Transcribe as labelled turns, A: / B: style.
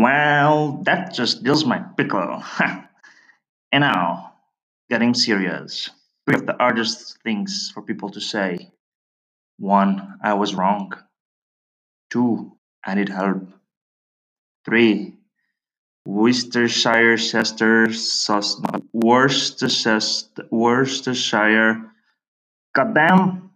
A: Well, that just deals my pickle. and now, getting serious. Three of the hardest things for people to say. One, I was wrong. Two, I need help. Three, Worcestershire, Chester, Worcestershire, Worcestershire. Goddamn!